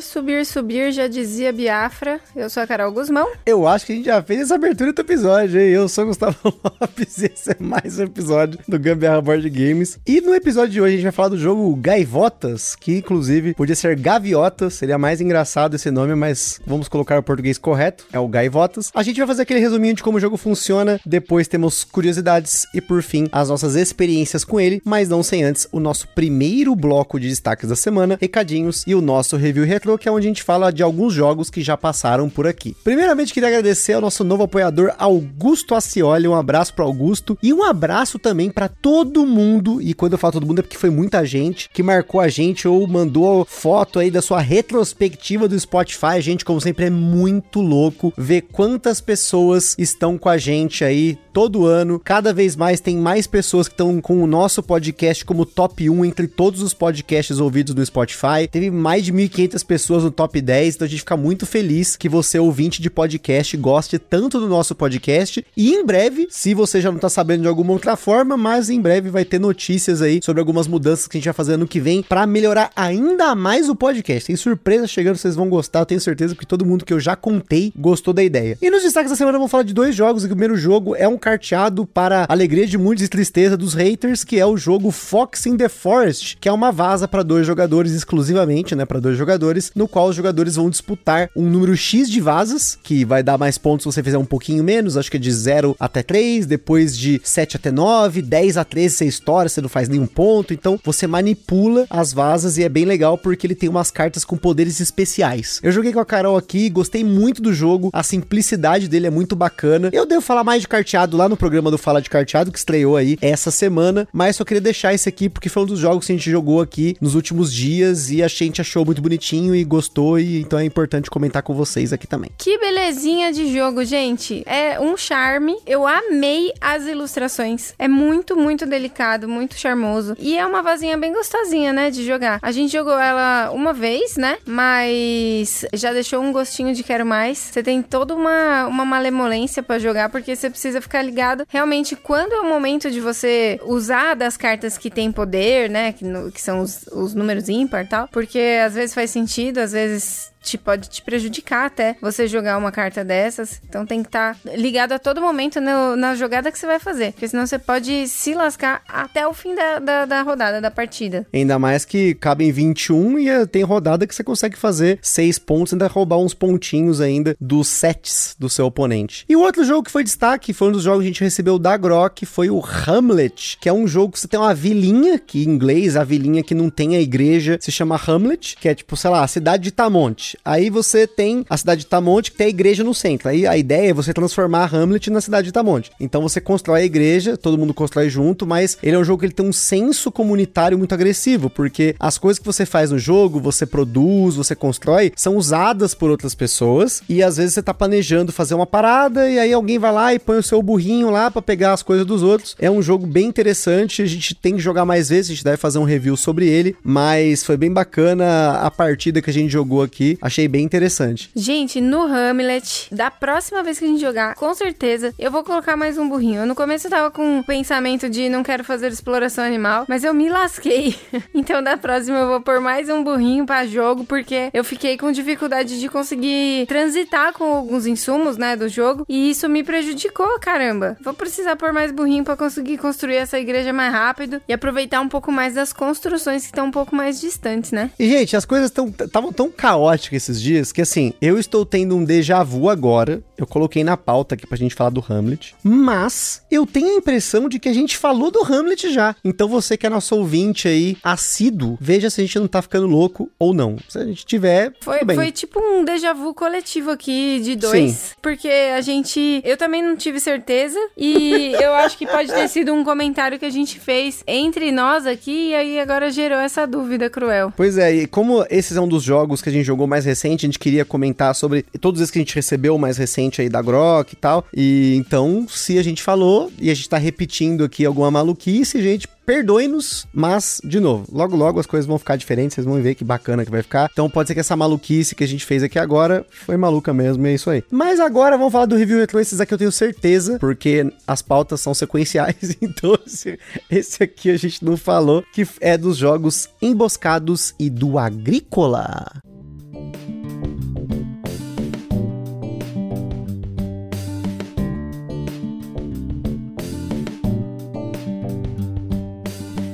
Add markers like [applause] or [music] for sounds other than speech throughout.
Subir, subir, já dizia Biafra. Eu sou a Carol Guzmão. Eu acho que a gente já fez essa abertura do episódio, hein? Eu sou o Gustavo [laughs] Lopes e esse é mais um episódio do Gambiarra Board Games. E no episódio de hoje a gente vai falar do jogo Gaivotas, que inclusive podia ser Gaviotas, seria mais engraçado esse nome, mas vamos colocar o português correto, é o Gaivotas. A gente vai fazer aquele resuminho de como o jogo funciona, depois temos curiosidades e por fim as nossas experiências com ele, mas não sem antes o nosso primeiro bloco de destaques da semana, recadinhos e o nosso review retro, que é onde a gente fala de alguns jogos que já passaram por aqui. Primeiramente, queria agradecer ao nosso novo apoiador, Augusto Acioli. Um abraço para Augusto e um abraço também para todo mundo. E quando eu falo todo mundo é porque foi muita gente que marcou a gente ou mandou foto aí da sua retrospectiva do Spotify. Gente, como sempre, é muito louco ver quantas pessoas estão com a gente aí todo ano. Cada vez mais tem mais pessoas que estão com o nosso podcast como top 1 entre todos os podcasts ouvidos no Spotify. Teve mais de 1.500 pessoas no top 10, então a gente fica muito feliz que você, ouvinte de podcast, goste tanto do nosso podcast. E em breve, se você já não tá sabendo de alguma outra forma, mas em breve vai ter notícias aí sobre algumas mudanças que a gente vai fazer ano que vem para melhorar ainda mais o podcast. Tem surpresa chegando, vocês vão gostar, tenho certeza que todo mundo que eu já contei gostou da ideia. E nos destaques da semana vamos falar de dois jogos. O primeiro jogo é um carteado para alegria de muitos e tristeza dos haters, que é o jogo Fox in the Forest, que é uma vaza para dois jogadores exclusivamente né, para dois jogadores, no qual os jogadores vão disputar um número X de vasas, que vai dar mais pontos se você fizer um pouquinho menos, acho que é de 0 até 3, depois de 7 até 9, 10 a 13 você estoura, você não faz nenhum ponto, então você manipula as vasas e é bem legal porque ele tem umas cartas com poderes especiais. Eu joguei com a Carol aqui, gostei muito do jogo, a simplicidade dele é muito bacana. Eu devo falar mais de carteado lá no programa do Fala de Carteado, que estreou aí essa semana, mas só queria deixar esse aqui porque foi um dos jogos que a gente jogou aqui nos últimos dias e a gente achou muito bonitinho e gostou, e então é importante comentar com vocês aqui também. Que belezinha de jogo, gente. É um charme. Eu amei as ilustrações. É muito, muito delicado, muito charmoso. E é uma vasinha bem gostosinha, né, de jogar. A gente jogou ela uma vez, né? Mas já deixou um gostinho de quero mais. Você tem toda uma, uma malemolência para jogar, porque você precisa ficar ligado realmente quando é o momento de você usar das cartas que tem poder, né? Que, no, que são os, os números ímpar e tal. Porque às vezes faz sentido, às vezes te pode te prejudicar até você jogar uma carta dessas. Então tem que estar tá ligado a todo momento no, na jogada que você vai fazer. Porque senão você pode se lascar até o fim da, da, da rodada, da partida. Ainda mais que cabem 21 e tem rodada que você consegue fazer 6 pontos ainda roubar uns pontinhos ainda dos sets do seu oponente. E o outro jogo que foi destaque, foi um dos jogos que a gente recebeu da Grok, foi o Hamlet, que é um jogo que você tem uma vilinha, que em inglês a vilinha que não tem a igreja se chama Hamlet, que é tipo, sei lá, a cidade de Tamonte. Aí você tem a cidade de Tamonte, que tem a igreja no centro. Aí a ideia é você transformar Hamlet na cidade de Tamonte. Então você constrói a igreja, todo mundo constrói junto, mas ele é um jogo que ele tem um senso comunitário muito agressivo, porque as coisas que você faz no jogo, você produz, você constrói, são usadas por outras pessoas e às vezes você tá planejando fazer uma parada e aí alguém vai lá e põe o seu burrinho lá para pegar as coisas dos outros. É um jogo bem interessante, a gente tem que jogar mais vezes, a gente deve fazer um review sobre ele, mas foi bem bacana a partida que a gente jogou aqui. Achei bem interessante. Gente, no Hamlet, da próxima vez que a gente jogar, com certeza, eu vou colocar mais um burrinho. No começo eu tava com o pensamento de não quero fazer exploração animal, mas eu me lasquei. [laughs] então da próxima eu vou pôr mais um burrinho para jogo, porque eu fiquei com dificuldade de conseguir transitar com alguns insumos, né, do jogo, e isso me prejudicou, caramba. Vou precisar pôr mais burrinho para conseguir construir essa igreja mais rápido e aproveitar um pouco mais das construções que estão um pouco mais distantes, né? E gente, as coisas estavam tão caóticas esses dias que assim, eu estou tendo um déjà vu agora. Eu coloquei na pauta aqui pra gente falar do Hamlet, mas eu tenho a impressão de que a gente falou do Hamlet já. Então você que é nosso ouvinte aí, assíduo, veja se a gente não tá ficando louco ou não. Se a gente tiver, foi, foi tipo um déjà vu coletivo aqui de dois, Sim. porque a gente, eu também não tive certeza e [laughs] eu acho que pode ter sido um comentário que a gente fez entre nós aqui e aí agora gerou essa dúvida cruel. Pois é, e como esse é um dos jogos que a gente jogou mais recente, a gente queria comentar sobre todos esses que a gente recebeu mais recente aí da Grok e tal. E então, se a gente falou e a gente tá repetindo aqui alguma maluquice, gente, perdoe-nos, mas, de novo, logo logo as coisas vão ficar diferentes, vocês vão ver que bacana que vai ficar. Então pode ser que essa maluquice que a gente fez aqui agora foi maluca mesmo, e é isso aí. Mas agora vamos falar do review retro, esses aqui eu tenho certeza, porque as pautas são sequenciais, [laughs] então esse, esse aqui a gente não falou, que é dos jogos Emboscados e do Agrícola.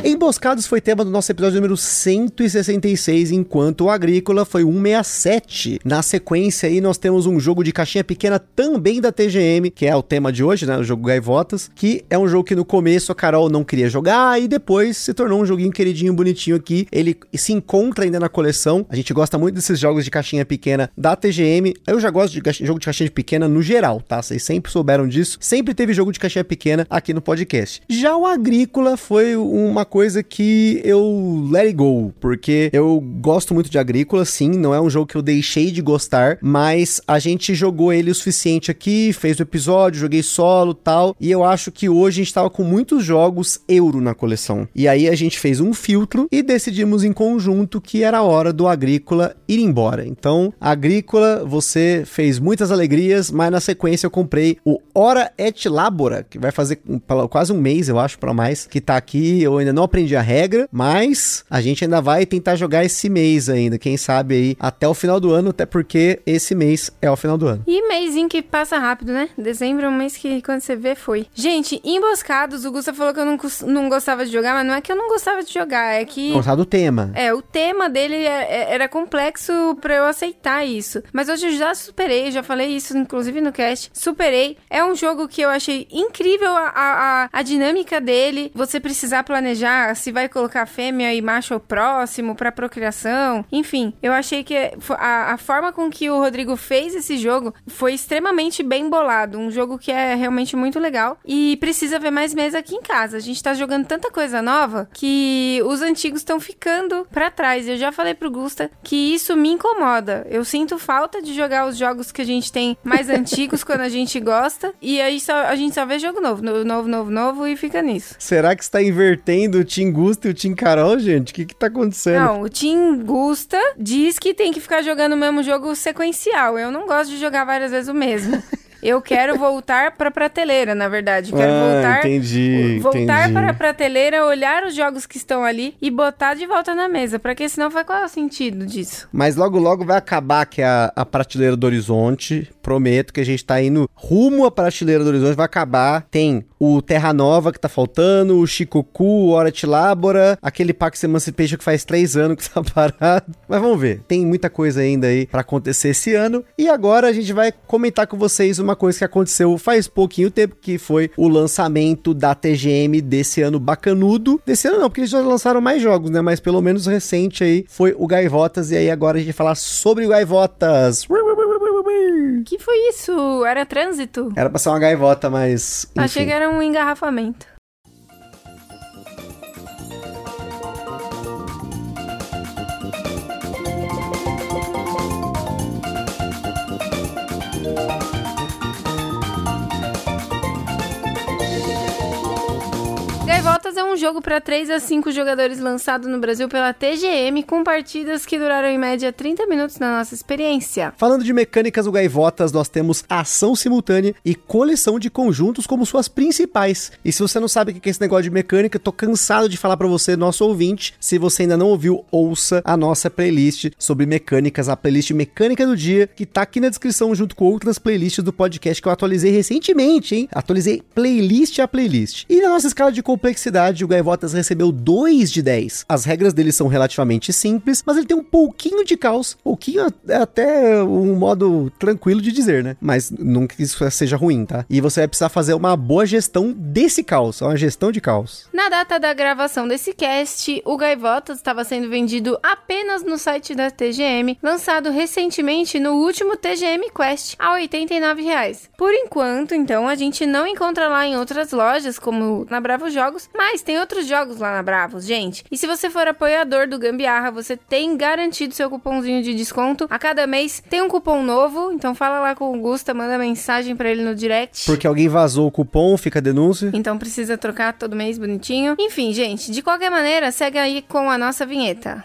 Emboscados foi tema do nosso episódio número 166, enquanto o Agrícola foi 167. Na sequência aí nós temos um jogo de caixinha pequena também da TGM, que é o tema de hoje, né, o jogo Gaivotas, que é um jogo que no começo a Carol não queria jogar e depois se tornou um joguinho queridinho, bonitinho aqui. Ele se encontra ainda na coleção. A gente gosta muito desses jogos de caixinha pequena da TGM. Eu já gosto de jogo de caixinha pequena no geral, tá? Vocês sempre souberam disso. Sempre teve jogo de caixinha pequena aqui no podcast. Já o Agrícola foi uma coisa que eu let it go, porque eu gosto muito de Agrícola, sim, não é um jogo que eu deixei de gostar, mas a gente jogou ele o suficiente aqui, fez o episódio, joguei solo tal, e eu acho que hoje a gente tava com muitos jogos euro na coleção. E aí a gente fez um filtro e decidimos em conjunto que era hora do Agrícola ir embora. Então, Agrícola, você fez muitas alegrias, mas na sequência eu comprei o Hora et Labora, que vai fazer quase um mês, eu acho, para mais, que tá aqui, eu ainda não não aprendi a regra, mas a gente ainda vai tentar jogar esse mês ainda. Quem sabe aí até o final do ano, até porque esse mês é o final do ano. E mêsinho que passa rápido, né? Dezembro é um mês que quando você vê foi. Gente, emboscados, o Gusta falou que eu não, não gostava de jogar, mas não é que eu não gostava de jogar, é que. Gostava do tema. É, o tema dele é, é, era complexo para eu aceitar isso. Mas hoje eu já superei, já falei isso inclusive no cast. Superei. É um jogo que eu achei incrível a, a, a dinâmica dele. Você precisar planejar se vai colocar fêmea e macho próximo para procriação. Enfim, eu achei que a, a, forma com que o Rodrigo fez esse jogo foi extremamente bem bolado. Um jogo que é realmente muito legal e precisa ver mais meses aqui em casa. A gente tá jogando tanta coisa nova que os antigos estão ficando para trás. Eu já falei pro Gusta que isso me incomoda. Eu sinto falta de jogar os jogos que a gente tem mais [laughs] antigos quando a gente gosta e aí só, a gente só vê jogo novo, novo, novo, novo e fica nisso. Será que está invertendo o Tim Gusta e o Tim Carol, gente? O que que tá acontecendo? Não, o Tim Gusta diz que tem que ficar jogando o mesmo jogo sequencial. Eu não gosto de jogar várias vezes o mesmo. [laughs] Eu quero voltar para a prateleira, na verdade. Quero ah, voltar, entendi, voltar entendi. para a prateleira, olhar os jogos que estão ali e botar de volta na mesa, porque senão vai qual é o sentido disso? Mas logo logo vai acabar que a, a prateleira do horizonte. Prometo que a gente tá indo rumo à prateleira do horizonte, vai acabar. Tem o Terra Nova que tá faltando, o Shikoku, o Orat Labora, aquele Pax Emancipation que faz três anos que tá [laughs] parado. Mas vamos ver, tem muita coisa ainda aí para acontecer esse ano. E agora a gente vai comentar com vocês uma coisa que aconteceu faz pouquinho tempo, que foi o lançamento da TGM desse ano bacanudo. Desse ano não, porque eles já lançaram mais jogos, né? Mas pelo menos recente aí foi o Gaivotas. E aí agora a gente vai falar sobre o Gaivotas. Que foi isso? Era trânsito? Era pra ser uma gaivota, mas. Enfim. Achei que era um engarrafamento. Gaivotas é um jogo para 3 a 5 jogadores lançado no Brasil pela TGM, com partidas que duraram em média 30 minutos na nossa experiência. Falando de mecânicas do Gaivotas, nós temos ação simultânea e coleção de conjuntos como suas principais. E se você não sabe o que é esse negócio de mecânica, tô cansado de falar para você, nosso ouvinte. Se você ainda não ouviu, ouça a nossa playlist sobre mecânicas, a playlist Mecânica do Dia, que tá aqui na descrição junto com outras playlists do podcast que eu atualizei recentemente, hein? Atualizei playlist a playlist. E na nossa escala de complexidade complexidade, o Gaivotas recebeu 2 de 10. As regras dele são relativamente simples, mas ele tem um pouquinho de caos, pouquinho é até um modo tranquilo de dizer, né? Mas nunca que isso seja ruim, tá? E você vai precisar fazer uma boa gestão desse caos, uma gestão de caos. Na data da gravação desse cast, o Gaivotas estava sendo vendido apenas no site da TGM, lançado recentemente no último TGM Quest, a R$ 89,00. Por enquanto, então, a gente não encontra lá em outras lojas, como na Bravo Jogos, jogos, Mas tem outros jogos lá na Bravos, gente. E se você for apoiador do Gambiarra, você tem garantido seu cupomzinho de desconto. A cada mês tem um cupom novo, então fala lá com o Gusta, manda mensagem para ele no direct. Porque alguém vazou o cupom, fica a denúncia. Então precisa trocar todo mês bonitinho. Enfim, gente, de qualquer maneira, segue aí com a nossa vinheta.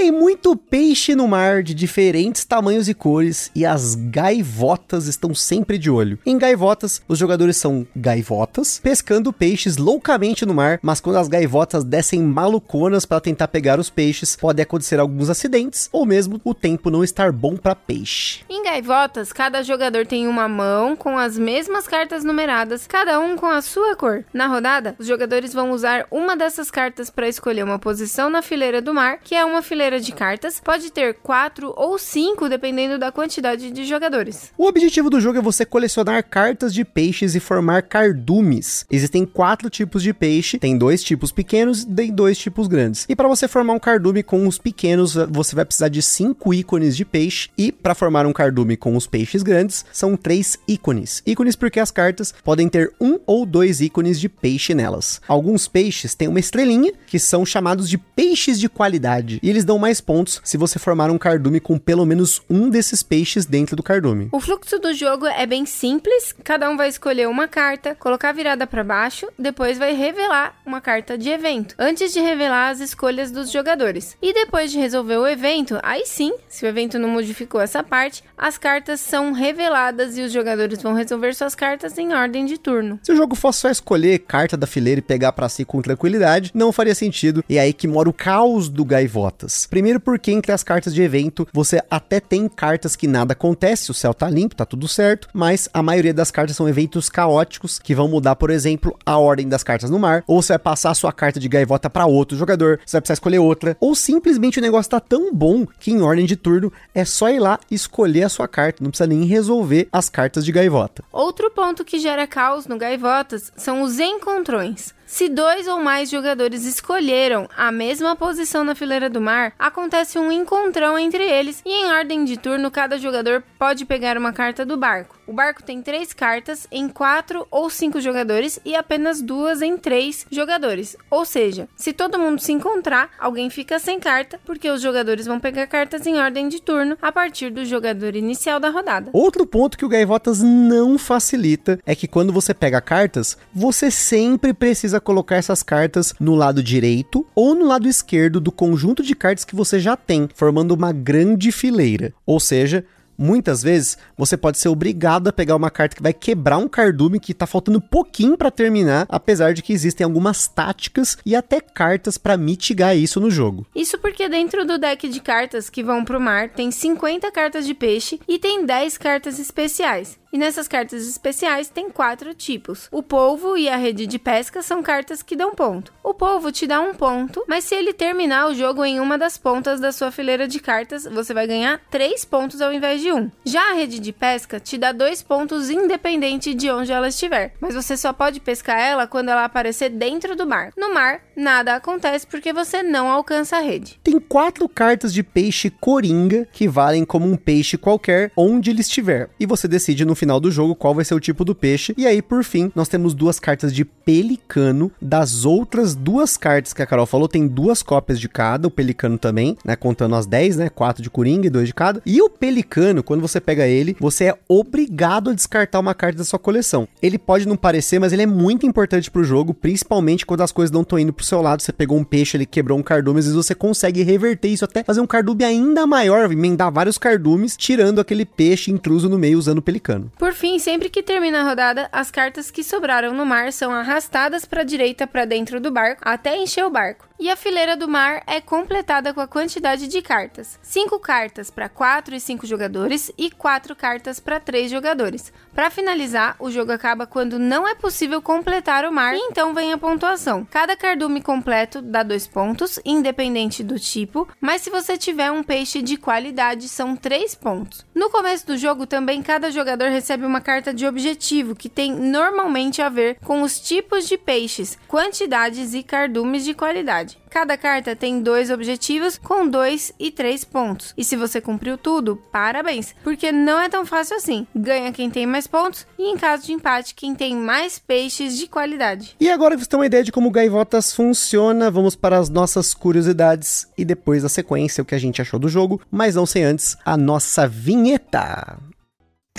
Tem muito peixe no mar de diferentes tamanhos e cores e as gaivotas estão sempre de olho. Em gaivotas, os jogadores são gaivotas, pescando peixes loucamente no mar, mas quando as gaivotas descem maluconas para tentar pegar os peixes, pode acontecer alguns acidentes ou mesmo o tempo não estar bom para peixe. Em gaivotas, cada jogador tem uma mão com as mesmas cartas numeradas, cada um com a sua cor. Na rodada, os jogadores vão usar uma dessas cartas para escolher uma posição na fileira do mar, que é uma fileira de cartas, pode ter quatro ou cinco, dependendo da quantidade de jogadores. O objetivo do jogo é você colecionar cartas de peixes e formar cardumes. Existem quatro tipos de peixe, tem dois tipos pequenos e dois tipos grandes. E para você formar um cardume com os pequenos, você vai precisar de cinco ícones de peixe. E para formar um cardume com os peixes grandes, são três ícones. Ícones porque as cartas podem ter um ou dois ícones de peixe nelas. Alguns peixes têm uma estrelinha, que são chamados de peixes de qualidade. E eles dão mais pontos se você formar um cardume com pelo menos um desses peixes dentro do cardume. O fluxo do jogo é bem simples, cada um vai escolher uma carta, colocar virada para baixo, depois vai revelar uma carta de evento, antes de revelar as escolhas dos jogadores. E depois de resolver o evento, aí sim, se o evento não modificou essa parte, as cartas são reveladas e os jogadores vão resolver suas cartas em ordem de turno. Se o jogo fosse só escolher carta da fileira e pegar para si com tranquilidade, não faria sentido. E é aí que mora o caos do Gaivotas. Primeiro porque entre as cartas de evento, você até tem cartas que nada acontece, o céu tá limpo, tá tudo certo, mas a maioria das cartas são eventos caóticos que vão mudar, por exemplo, a ordem das cartas no mar, ou você vai passar a sua carta de gaivota para outro jogador, você vai precisar escolher outra, ou simplesmente o negócio tá tão bom que em ordem de turno é só ir lá escolher a sua carta, não precisa nem resolver as cartas de gaivota. Outro ponto que gera caos no gaivotas são os encontrões. Se dois ou mais jogadores escolheram a mesma posição na fileira do mar, acontece um encontrão entre eles e em ordem de turno cada jogador pode pegar uma carta do barco. O barco tem três cartas em quatro ou cinco jogadores e apenas duas em três jogadores. Ou seja, se todo mundo se encontrar, alguém fica sem carta, porque os jogadores vão pegar cartas em ordem de turno a partir do jogador inicial da rodada. Outro ponto que o Gaivotas não facilita é que quando você pega cartas, você sempre precisa colocar essas cartas no lado direito ou no lado esquerdo do conjunto de cartas que você já tem, formando uma grande fileira. Ou seja, muitas vezes você pode ser obrigado a pegar uma carta que vai quebrar um cardume que tá faltando pouquinho para terminar, apesar de que existem algumas táticas e até cartas para mitigar isso no jogo. Isso porque dentro do deck de cartas que vão pro mar tem 50 cartas de peixe e tem 10 cartas especiais. E nessas cartas especiais tem quatro tipos. O polvo e a rede de pesca são cartas que dão ponto. O polvo te dá um ponto, mas se ele terminar o jogo em uma das pontas da sua fileira de cartas, você vai ganhar três pontos ao invés de um. Já a rede de pesca te dá dois pontos independente de onde ela estiver, mas você só pode pescar ela quando ela aparecer dentro do mar. No mar, nada acontece porque você não alcança a rede. Tem quatro cartas de peixe coringa que valem como um peixe qualquer onde ele estiver, e você decide no final do jogo qual vai ser o tipo do peixe. E aí, por fim, nós temos duas cartas de pelicano. Das outras duas cartas que a Carol falou, tem duas cópias de cada, o pelicano também, né? Contando as 10, né? Quatro de coringa e dois de cada. E o pelicano, quando você pega ele, você é obrigado a descartar uma carta da sua coleção. Ele pode não parecer, mas ele é muito importante pro jogo, principalmente quando as coisas não estão indo pro seu lado. Você pegou um peixe, ele quebrou um cardume, às vezes você consegue reverter isso até fazer um cardume ainda maior, emendar vários cardumes, tirando aquele peixe intruso no meio usando o pelicano. Por fim, sempre que termina a rodada, as cartas que sobraram no mar são arrastadas para a direita para dentro do barco até encher o barco. E a fileira do mar é completada com a quantidade de cartas: 5 cartas para 4 e 5 jogadores e 4 cartas para 3 jogadores. Para finalizar, o jogo acaba quando não é possível completar o mar, e então vem a pontuação. Cada cardume completo dá 2 pontos, independente do tipo, mas se você tiver um peixe de qualidade, são 3 pontos. No começo do jogo, também cada jogador recebe uma carta de objetivo que tem normalmente a ver com os tipos de peixes, quantidades e cardumes de qualidade. Cada carta tem dois objetivos com dois e três pontos. E se você cumpriu tudo, parabéns, porque não é tão fácil assim. Ganha quem tem mais pontos e em caso de empate, quem tem mais peixes de qualidade. E agora que você tem uma ideia de como Gaivotas funciona, vamos para as nossas curiosidades e depois a sequência, o que a gente achou do jogo, mas não sem antes a nossa vinheta.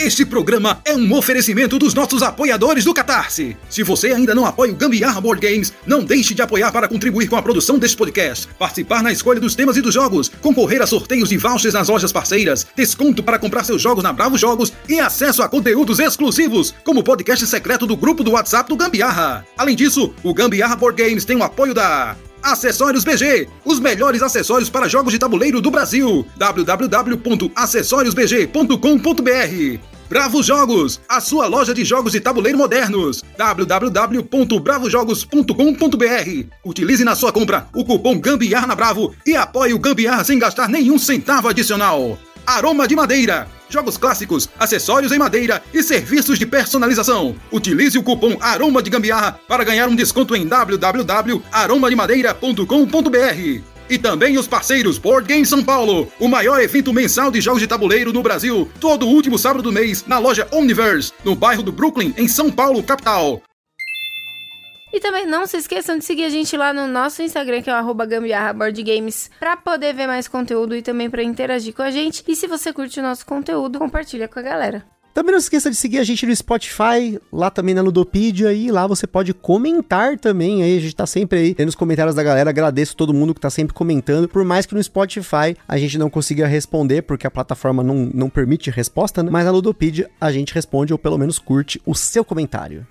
Este programa é um oferecimento dos nossos apoiadores do Catarse. Se você ainda não apoia o Gambiarra Board Games, não deixe de apoiar para contribuir com a produção deste podcast, participar na escolha dos temas e dos jogos, concorrer a sorteios de vouchers nas lojas parceiras, desconto para comprar seus jogos na Bravo Jogos e acesso a conteúdos exclusivos, como o podcast secreto do grupo do WhatsApp do Gambiarra. Além disso, o Gambiarra Board Games tem o apoio da Acessórios BG, os melhores acessórios para jogos de tabuleiro do Brasil. www.acessoriosbg.com.br Bravo Jogos, a sua loja de jogos de tabuleiro modernos. www.bravojogos.com.br Utilize na sua compra o cupom Gambiarra na Bravo e apoie o Gambiarra sem gastar nenhum centavo adicional. Aroma de Madeira. Jogos clássicos, acessórios em madeira e serviços de personalização. Utilize o cupom Aroma de Gambiarra para ganhar um desconto em www.aromademadeira.com.br. E também os parceiros Board Game São Paulo, o maior evento mensal de jogos de tabuleiro no Brasil, todo último sábado do mês, na loja Omniverse, no bairro do Brooklyn, em São Paulo, capital. E também não se esqueçam de seguir a gente lá no nosso Instagram, que é o arroba gambiarra board games, pra poder ver mais conteúdo e também para interagir com a gente. E se você curte o nosso conteúdo, compartilha com a galera. Também não se esqueça de seguir a gente no Spotify, lá também na Ludopedia, e lá você pode comentar também. Aí a gente tá sempre aí nos comentários da galera. Agradeço todo mundo que tá sempre comentando. Por mais que no Spotify a gente não consiga responder, porque a plataforma não, não permite resposta, né? Mas na Ludopedia a gente responde ou pelo menos curte o seu comentário.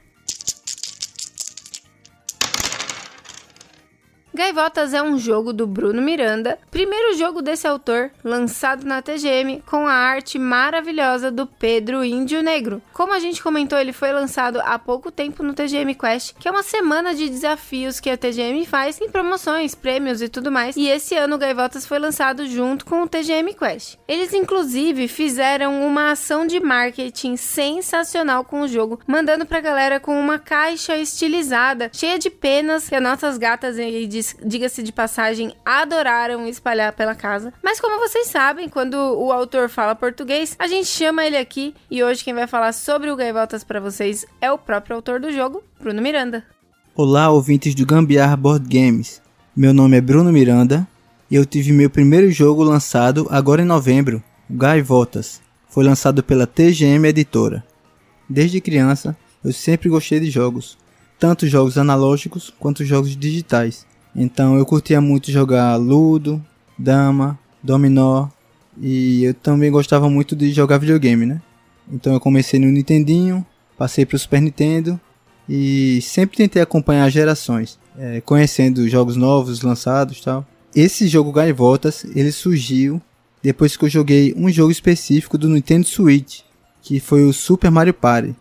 Gaivotas é um jogo do Bruno Miranda, primeiro jogo desse autor, lançado na TGM com a arte maravilhosa do Pedro Índio Negro. Como a gente comentou, ele foi lançado há pouco tempo no TGM Quest, que é uma semana de desafios que a TGM faz em promoções, prêmios e tudo mais. E esse ano o Gaivotas foi lançado junto com o TGM Quest. Eles inclusive fizeram uma ação de marketing sensacional com o jogo, mandando pra galera com uma caixa estilizada, cheia de penas que as nossas gatas de diga-se de passagem, adoraram espalhar pela casa. Mas como vocês sabem, quando o autor fala português, a gente chama ele aqui e hoje quem vai falar sobre o Gaivotas para vocês é o próprio autor do jogo, Bruno Miranda. Olá, ouvintes do Gambiarra Board Games. Meu nome é Bruno Miranda e eu tive meu primeiro jogo lançado agora em novembro, Gaivotas. Foi lançado pela TGM Editora. Desde criança, eu sempre gostei de jogos, tanto jogos analógicos quanto jogos digitais. Então eu curtia muito jogar Ludo, Dama, Dominó e eu também gostava muito de jogar videogame, né? Então eu comecei no Nintendinho, passei para o Super Nintendo e sempre tentei acompanhar gerações, é, conhecendo jogos novos lançados tal. Esse jogo Gaivotas, ele surgiu depois que eu joguei um jogo específico do Nintendo Switch, que foi o Super Mario Party.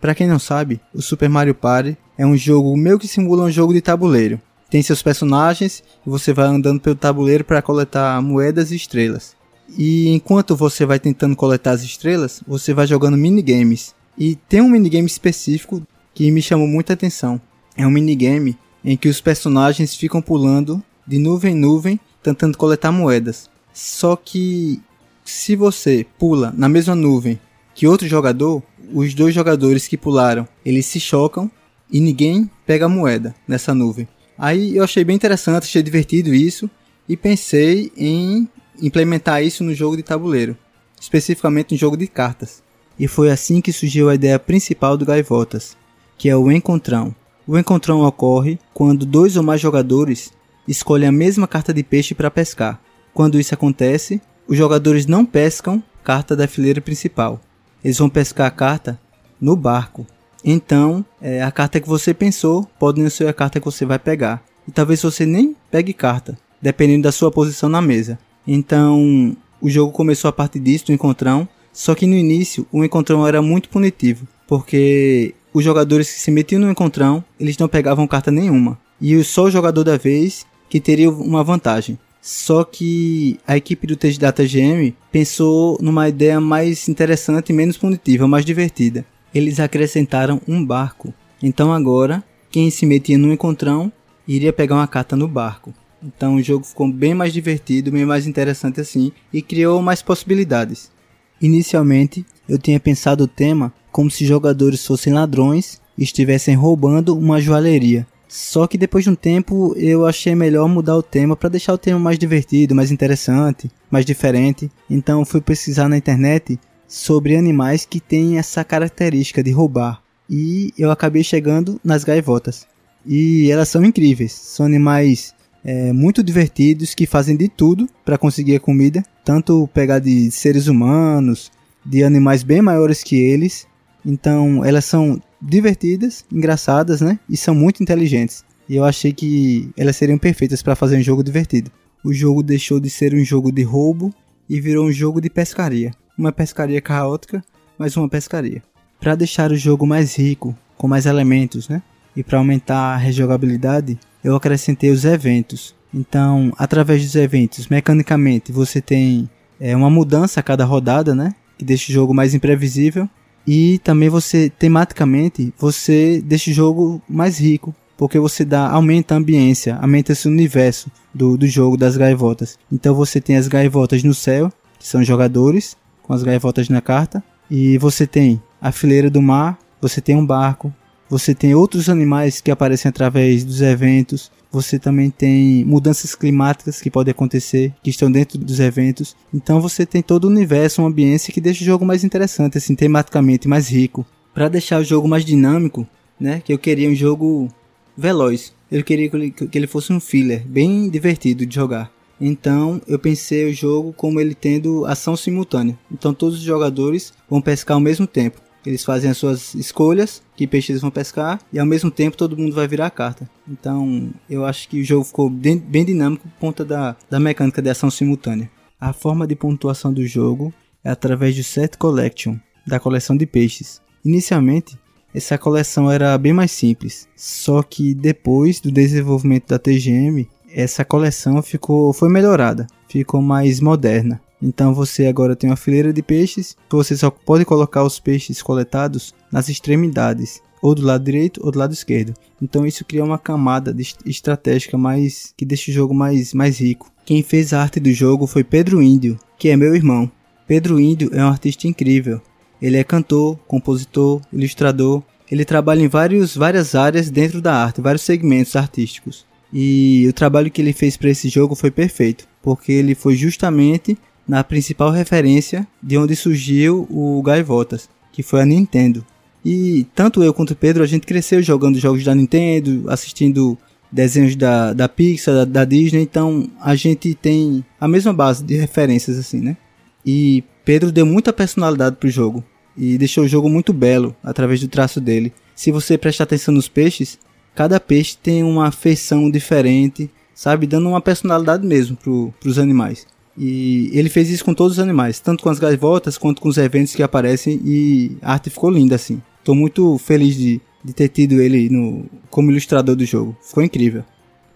Para quem não sabe, o Super Mario Party é um jogo meio que simula um jogo de tabuleiro tem seus personagens e você vai andando pelo tabuleiro para coletar moedas e estrelas. E enquanto você vai tentando coletar as estrelas, você vai jogando minigames. E tem um minigame específico que me chamou muita atenção. É um minigame em que os personagens ficam pulando de nuvem em nuvem tentando coletar moedas. Só que se você pula na mesma nuvem que outro jogador, os dois jogadores que pularam, eles se chocam e ninguém pega a moeda nessa nuvem. Aí eu achei bem interessante, achei divertido isso e pensei em implementar isso no jogo de tabuleiro, especificamente no jogo de cartas. E foi assim que surgiu a ideia principal do Gaivotas, que é o encontrão. O encontrão ocorre quando dois ou mais jogadores escolhem a mesma carta de peixe para pescar. Quando isso acontece, os jogadores não pescam carta da fileira principal. Eles vão pescar a carta no barco, então, é, a carta que você pensou pode não ser a carta que você vai pegar. E talvez você nem pegue carta, dependendo da sua posição na mesa. Então, o jogo começou a partir disso, do encontrão, só que no início o encontrão era muito punitivo, porque os jogadores que se metiam no encontrão, eles não pegavam carta nenhuma. E só o jogador da vez que teria uma vantagem. Só que a equipe do da TGM pensou numa ideia mais interessante e menos punitiva, mais divertida. Eles acrescentaram um barco. Então agora, quem se metia no encontrão iria pegar uma carta no barco. Então o jogo ficou bem mais divertido, bem mais interessante assim e criou mais possibilidades. Inicialmente, eu tinha pensado o tema como se jogadores fossem ladrões e estivessem roubando uma joalheria. Só que depois de um tempo eu achei melhor mudar o tema para deixar o tema mais divertido, mais interessante, mais diferente. Então fui pesquisar na internet sobre animais que têm essa característica de roubar. E eu acabei chegando nas gaivotas. E elas são incríveis. São animais é, muito divertidos que fazem de tudo para conseguir a comida, tanto pegar de seres humanos, de animais bem maiores que eles. Então elas são divertidas, engraçadas, né? E são muito inteligentes. E eu achei que elas seriam perfeitas para fazer um jogo divertido. O jogo deixou de ser um jogo de roubo e virou um jogo de pescaria. Uma pescaria caótica, mas uma pescaria. Para deixar o jogo mais rico, com mais elementos, né? E para aumentar a rejogabilidade, eu acrescentei os eventos. Então, através dos eventos, mecanicamente, você tem é, uma mudança a cada rodada, né? Que deixa o jogo mais imprevisível e também você, tematicamente, você deixa o jogo mais rico. Porque você dá, aumenta a ambiência, aumenta esse universo do, do jogo das gaivotas. Então você tem as gaivotas no céu, que são jogadores, com as gaivotas na carta. E você tem a fileira do mar, você tem um barco, você tem outros animais que aparecem através dos eventos, você também tem mudanças climáticas que podem acontecer, que estão dentro dos eventos. Então você tem todo o universo, uma ambiência que deixa o jogo mais interessante, assim, tematicamente mais rico. Para deixar o jogo mais dinâmico, né, que eu queria um jogo veloz. Eu queria que ele fosse um filler, bem divertido de jogar. Então eu pensei o jogo como ele tendo ação simultânea. Então todos os jogadores vão pescar ao mesmo tempo. Eles fazem as suas escolhas, que peixe eles vão pescar, e ao mesmo tempo todo mundo vai virar a carta. Então, eu acho que o jogo ficou bem dinâmico por conta da, da mecânica de ação simultânea. A forma de pontuação do jogo é através do Set Collection, da coleção de peixes. Inicialmente, essa coleção era bem mais simples, só que depois do desenvolvimento da TGM, essa coleção ficou foi melhorada, ficou mais moderna. Então você agora tem uma fileira de peixes, você só pode colocar os peixes coletados nas extremidades, ou do lado direito ou do lado esquerdo. Então isso cria uma camada estratégica mais que deixa o jogo mais, mais rico. Quem fez a arte do jogo foi Pedro Índio, que é meu irmão. Pedro Índio é um artista incrível. Ele é cantor, compositor, ilustrador. Ele trabalha em vários, várias áreas dentro da arte, vários segmentos artísticos. E o trabalho que ele fez para esse jogo foi perfeito, porque ele foi justamente na principal referência de onde surgiu o Gaivotas, que foi a Nintendo. E tanto eu quanto o Pedro, a gente cresceu jogando jogos da Nintendo, assistindo desenhos da, da Pixar, da, da Disney, então a gente tem a mesma base de referências assim, né? E Pedro deu muita personalidade pro jogo e deixou o jogo muito belo através do traço dele. Se você prestar atenção nos peixes, cada peixe tem uma feição diferente, sabe, dando uma personalidade mesmo pro, pros animais. E ele fez isso com todos os animais, tanto com as gaivotas quanto com os eventos que aparecem e a arte ficou linda assim. Tô muito feliz de, de ter tido ele no, como ilustrador do jogo, ficou incrível.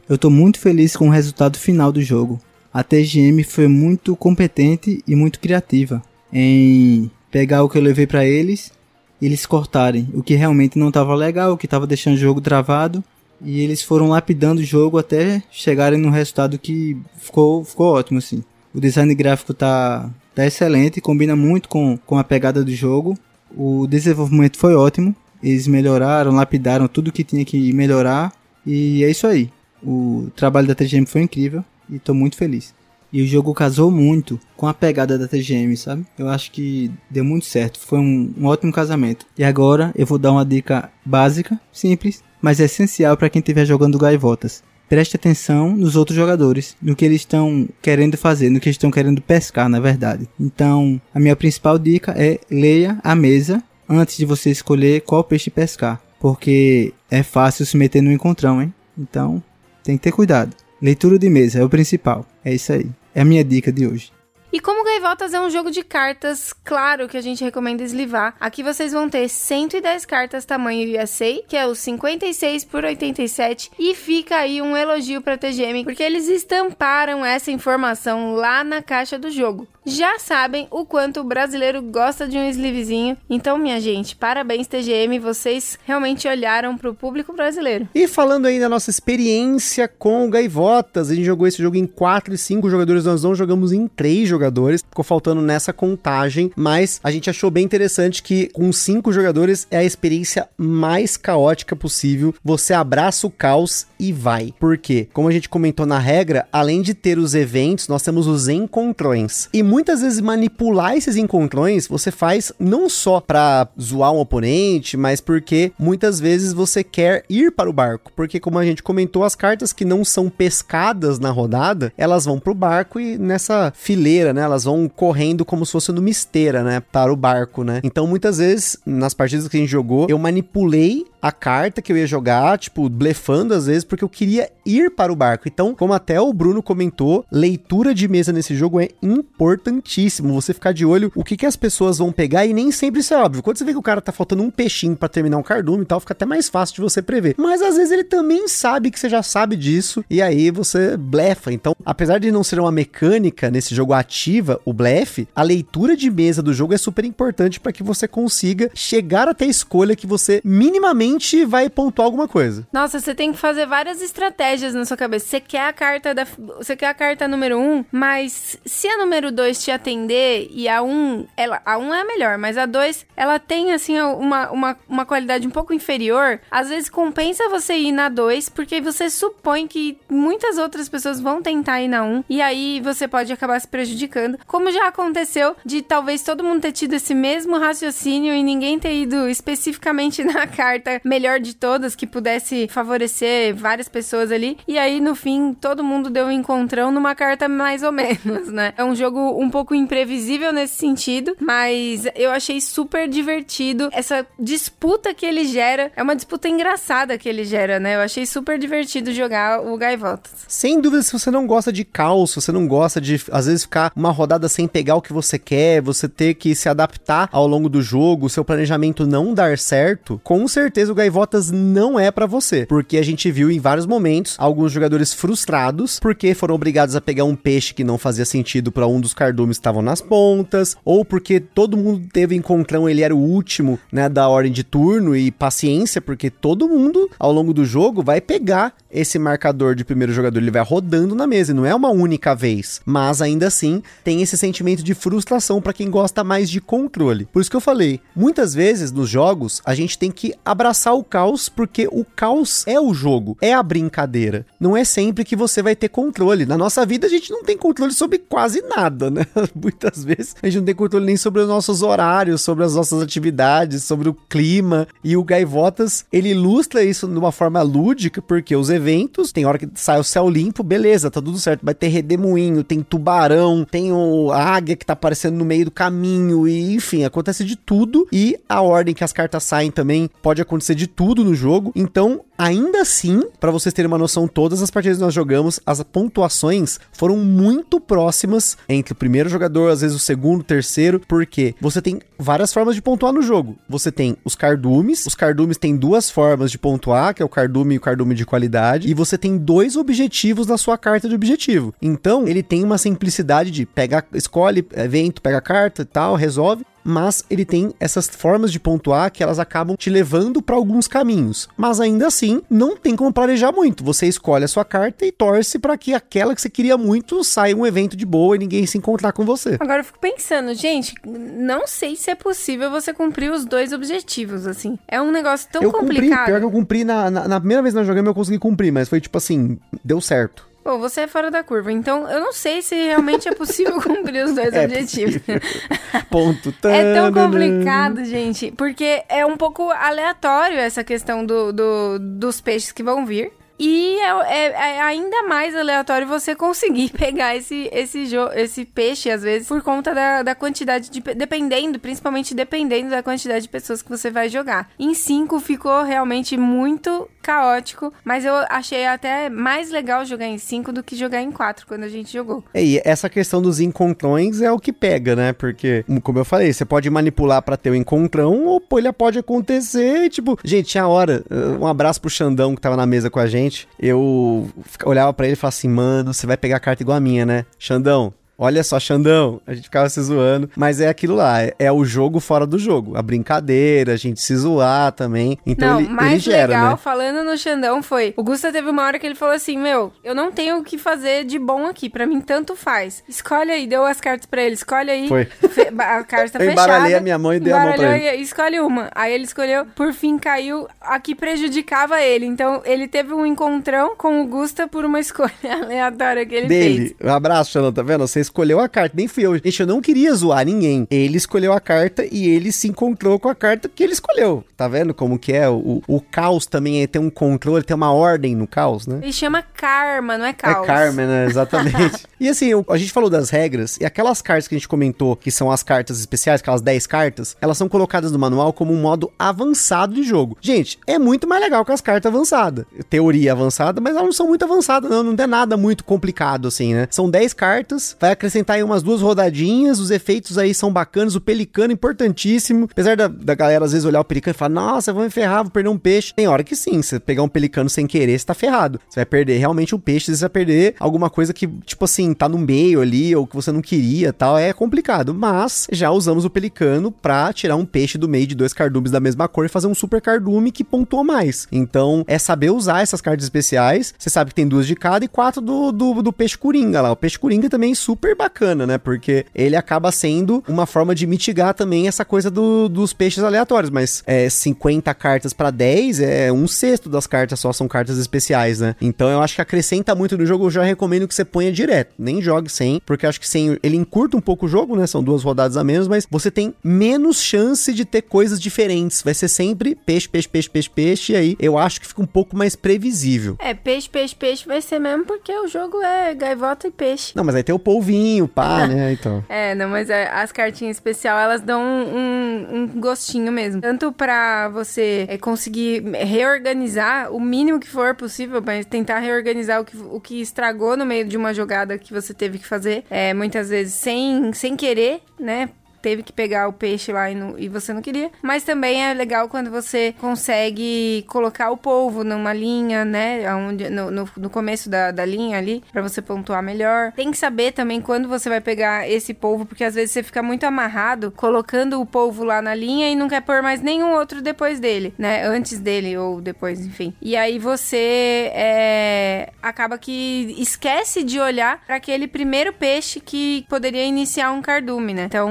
Eu tô muito feliz com o resultado final do jogo. A TGM foi muito competente e muito criativa em pegar o que eu levei para eles eles cortarem o que realmente não estava legal, o que estava deixando o jogo travado e eles foram lapidando o jogo até chegarem no resultado que ficou, ficou ótimo assim. O design gráfico tá, tá excelente, combina muito com, com a pegada do jogo. O desenvolvimento foi ótimo. Eles melhoraram, lapidaram tudo que tinha que melhorar. E é isso aí. O trabalho da TGM foi incrível e estou muito feliz. E o jogo casou muito com a pegada da TGM, sabe? Eu acho que deu muito certo. Foi um, um ótimo casamento. E agora eu vou dar uma dica básica, simples, mas essencial para quem estiver jogando gaivotas preste atenção nos outros jogadores, no que eles estão querendo fazer, no que eles estão querendo pescar, na verdade. Então, a minha principal dica é leia a mesa antes de você escolher qual peixe pescar, porque é fácil se meter no encontrão, hein? Então, tem que ter cuidado. Leitura de mesa é o principal. É isso aí. É a minha dica de hoje. E como Gaivotas é um jogo de cartas, claro que a gente recomenda eslivar. Aqui vocês vão ter 110 cartas tamanho USA, que é o 56 por 87, e fica aí um elogio para TGM, porque eles estamparam essa informação lá na caixa do jogo já sabem o quanto o brasileiro gosta de um sleevezinho. Então, minha gente, parabéns TGM, vocês realmente olharam para o público brasileiro. E falando aí da nossa experiência com Gaivotas, a gente jogou esse jogo em 4 e 5 jogadores, nós não jogamos em 3 jogadores, ficou faltando nessa contagem, mas a gente achou bem interessante que com 5 jogadores é a experiência mais caótica possível. Você abraça o caos e vai. Por quê? Como a gente comentou na regra, além de ter os eventos, nós temos os encontrões. E muitas vezes manipular esses encontrões você faz não só para zoar um oponente, mas porque muitas vezes você quer ir para o barco, porque como a gente comentou, as cartas que não são pescadas na rodada, elas vão pro barco e nessa fileira, né, elas vão correndo como se fosse numa esteira, né, para o barco, né? Então muitas vezes nas partidas que a gente jogou, eu manipulei a carta que eu ia jogar, tipo, blefando às vezes, porque eu queria ir para o barco. Então, como até o Bruno comentou, leitura de mesa nesse jogo é importantíssimo. Você ficar de olho o que, que as pessoas vão pegar e nem sempre isso é óbvio. Quando você vê que o cara tá faltando um peixinho para terminar um cardume e tal, fica até mais fácil de você prever. Mas às vezes ele também sabe que você já sabe disso e aí você blefa. Então, apesar de não ser uma mecânica nesse jogo ativa, o blefe, a leitura de mesa do jogo é super importante para que você consiga chegar até a escolha que você minimamente vai pontuar alguma coisa. Nossa, você tem que fazer várias estratégias na sua cabeça. Você quer a carta da. Você quer a carta número 1, um, mas se a número 2 te atender e a 1. Um, ela, a 1 um é a melhor, mas a 2 ela tem assim uma, uma, uma qualidade um pouco inferior. Às vezes compensa você ir na 2, porque você supõe que muitas outras pessoas vão tentar ir na 1. Um, e aí você pode acabar se prejudicando. Como já aconteceu de talvez todo mundo ter tido esse mesmo raciocínio e ninguém ter ido especificamente [laughs] na carta melhor de todas que pudesse favorecer várias pessoas ali. E aí, no fim, todo mundo deu um encontrão numa carta mais ou menos, né? É um jogo um pouco imprevisível nesse sentido, mas eu achei super divertido. Essa disputa que ele gera é uma disputa engraçada que ele gera, né? Eu achei super divertido jogar o Gaivotas. Sem dúvida, se você não gosta de caos, se você não gosta de, às vezes, ficar uma rodada sem pegar o que você quer, você ter que se adaptar ao longo do jogo, seu planejamento não dar certo, com certeza o Gaivotas não é para você, porque a gente viu em vários momentos alguns jogadores frustrados porque foram obrigados a pegar um peixe que não fazia sentido para um dos cardumes que estavam nas pontas, ou porque todo mundo teve encontrão, ele era o último, né, da ordem de turno e paciência, porque todo mundo ao longo do jogo vai pegar esse marcador de primeiro jogador, ele vai rodando na mesa, e não é uma única vez, mas ainda assim tem esse sentimento de frustração para quem gosta mais de controle. Por isso que eu falei, muitas vezes nos jogos a gente tem que abraçar o caos, porque o caos é o jogo, é a brincadeira. Não é sempre que você vai ter controle. Na nossa vida a gente não tem controle sobre quase nada, né? [laughs] Muitas vezes a gente não tem controle nem sobre os nossos horários, sobre as nossas atividades, sobre o clima. E o Gaivotas, ele ilustra isso de uma forma lúdica, porque os eventos, tem hora que sai o céu limpo, beleza, tá tudo certo. Vai ter redemoinho, tem tubarão, tem o, a águia que tá aparecendo no meio do caminho, e enfim, acontece de tudo. E a ordem que as cartas saem também pode acontecer de tudo no jogo. Então, ainda assim, para vocês terem uma noção, todas as partidas que nós jogamos, as pontuações foram muito próximas entre o primeiro jogador, às vezes o segundo, o terceiro, porque você tem várias formas de pontuar no jogo. Você tem os cardumes, os cardumes têm duas formas de pontuar, que é o cardume e o cardume de qualidade, e você tem dois objetivos na sua carta de objetivo. Então, ele tem uma simplicidade de pega, escolhe evento, pega carta e tal, resolve, mas ele tem essas formas de pontuar que elas acabam te levando para alguns caminhos. Mas ainda assim, não tem como planejar muito. Você escolhe a sua carta e torce para que aquela que você queria muito saia um evento de boa e ninguém se encontrar com você. Agora eu fico pensando, gente, não sei se é possível você cumprir os dois objetivos, assim. É um negócio tão eu complicado. Cumpri, pior que eu cumpri na, na, na primeira vez que nós jogamos eu consegui cumprir, mas foi tipo assim, deu certo. Pô, você é fora da curva, então eu não sei se realmente é possível [laughs] cumprir os dois é objetivos. [laughs] Ponto. é tão complicado, gente, porque é um pouco aleatório essa questão do, do dos peixes que vão vir. E é, é, é, ainda mais aleatório você conseguir [laughs] pegar esse, esse, esse peixe, às vezes, por conta da, da quantidade de. Dependendo, principalmente dependendo da quantidade de pessoas que você vai jogar. Em 5 ficou realmente muito caótico, mas eu achei até mais legal jogar em 5 do que jogar em 4 quando a gente jogou. É, e essa questão dos encontrões é o que pega, né? Porque, como eu falei, você pode manipular para ter o um encontrão ou pô, ele pode acontecer tipo, gente, tinha hora. Um abraço pro Xandão que tava na mesa com a gente. Eu olhava para ele e falava assim, mano, você vai pegar a carta igual a minha, né? Xandão, Olha só, Xandão, a gente ficava se zoando, mas é aquilo lá, é, é, o jogo fora do jogo, a brincadeira, a gente se zoar também. Então não, ele, mais ele gera, legal, né? falando no Xandão foi, o Gusta teve uma hora que ele falou assim, meu, eu não tenho o que fazer de bom aqui, para mim tanto faz. Escolhe aí, deu as cartas para ele, escolhe aí. Foi. [laughs] a carta eu fechada. embaralhei a minha mão e dei a mão pra ele. Escolhe uma. Aí ele escolheu, por fim caiu a que prejudicava ele. Então ele teve um encontrão com o Gusta por uma [laughs] escolha aleatória que ele Dele. fez. Um abraço, Xandão, tá vendo? Você escolheu a carta, nem fui eu. Gente, eu não queria zoar ninguém. Ele escolheu a carta e ele se encontrou com a carta que ele escolheu. Tá vendo como que é? O, o caos também é ter um controle, tem uma ordem no caos, né? Ele chama karma, não é caos. É karma, né? [laughs] Exatamente. e assim, eu, a gente falou das regras e aquelas cartas que a gente comentou, que são as cartas especiais, aquelas 10 cartas, elas são colocadas no manual como um modo avançado de jogo. Gente, é muito mais legal que as cartas avançadas. Teoria avançada, mas elas não são muito avançadas, não. Não tem nada muito complicado, assim, né? São 10 cartas, vai acrescentar aí umas duas rodadinhas, os efeitos aí são bacanas, o pelicano importantíssimo. Apesar da, da galera às vezes olhar o pelicano e falar, nossa, vou me ferrar, vou perder um peixe. Tem hora que sim, você pegar um pelicano sem querer, você tá ferrado. Você vai perder realmente um peixe, você vai perder alguma coisa que, tipo assim, tá no meio ali, ou que você não queria tal, é complicado. Mas já usamos o pelicano pra tirar um peixe do meio de dois cardumes da mesma cor e fazer um super cardume que pontuou mais. Então, é saber usar essas cartas especiais. Você sabe que tem duas de cada e quatro do, do, do peixe coringa lá. O peixe coringa também é super bacana, né? Porque ele acaba sendo uma forma de mitigar também essa coisa do, dos peixes aleatórios. Mas é 50 cartas para 10 é um sexto das cartas só são cartas especiais, né? Então eu acho que acrescenta muito no jogo. Eu já recomendo que você ponha direto. Nem jogue sem, porque eu acho que sem ele encurta um pouco o jogo, né? São duas rodadas a menos, mas você tem menos chance de ter coisas diferentes. Vai ser sempre peixe, peixe, peixe, peixe, peixe. E aí eu acho que fica um pouco mais previsível. É, peixe, peixe, peixe vai ser mesmo porque o jogo é gaivota e peixe. Não, mas aí tem o polvinho, pá, [laughs] né? Então. É, não, mas é, as cartinhas especial elas dão um, um, gostinho mesmo. Tanto pra você é, conseguir reorganizar o mínimo que for possível, mas tentar reorganizar o que, o que estragou no meio de uma jogada que você teve que fazer. É, muitas vezes sem, sem querer, né? Teve que pegar o peixe lá e, no, e, você não queria. Mas também é legal quando você consegue colocar o polvo numa linha, né? Onde, no, no, no começo da, da linha ali, para você pontuar melhor. Tem que saber também quando você vai pegar esse polvo, porque às vezes você fica muito amarrado colocando o polvo lá na linha e não quer pôr mais nenhum outro depois dele, né? Antes dele ou depois, enfim. E aí você é, acaba que esquece de olhar para aquele primeiro peixe que poderia iniciar um cardume, né? Então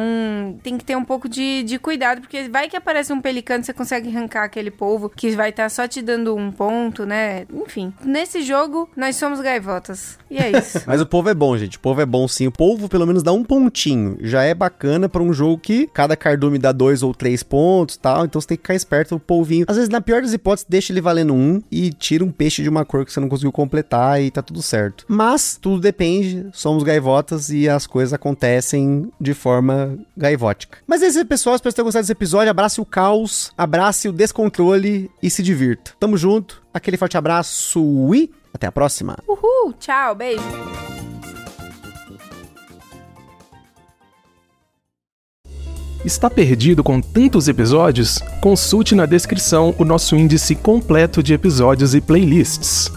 tem que ter um pouco de, de cuidado, porque vai que aparece um pelicano, você consegue arrancar aquele polvo que vai estar tá só te dando um ponto, né? Enfim, nesse jogo nós somos gaivotas. E é isso. [laughs] Mas o povo é bom, gente. O povo é bom sim. O povo pelo menos dá um pontinho. Já é bacana para um jogo que cada cardume dá dois ou três pontos tal. Então você tem que ficar esperto o polvinho. Às vezes, na pior das hipóteses, deixa ele valendo um e tira um peixe de uma cor que você não conseguiu completar e tá tudo certo. Mas tudo depende. Somos gaivotas e as coisas acontecem de forma gaivótica. Mas é isso aí, pessoal. Espero que tenham gostado desse episódio. Abrace o caos, abrace o descontrole e se divirta. Tamo junto. Aquele forte abraço e até a próxima. Uhul, tchau, beijo. Está perdido com tantos episódios? Consulte na descrição o nosso índice completo de episódios e playlists.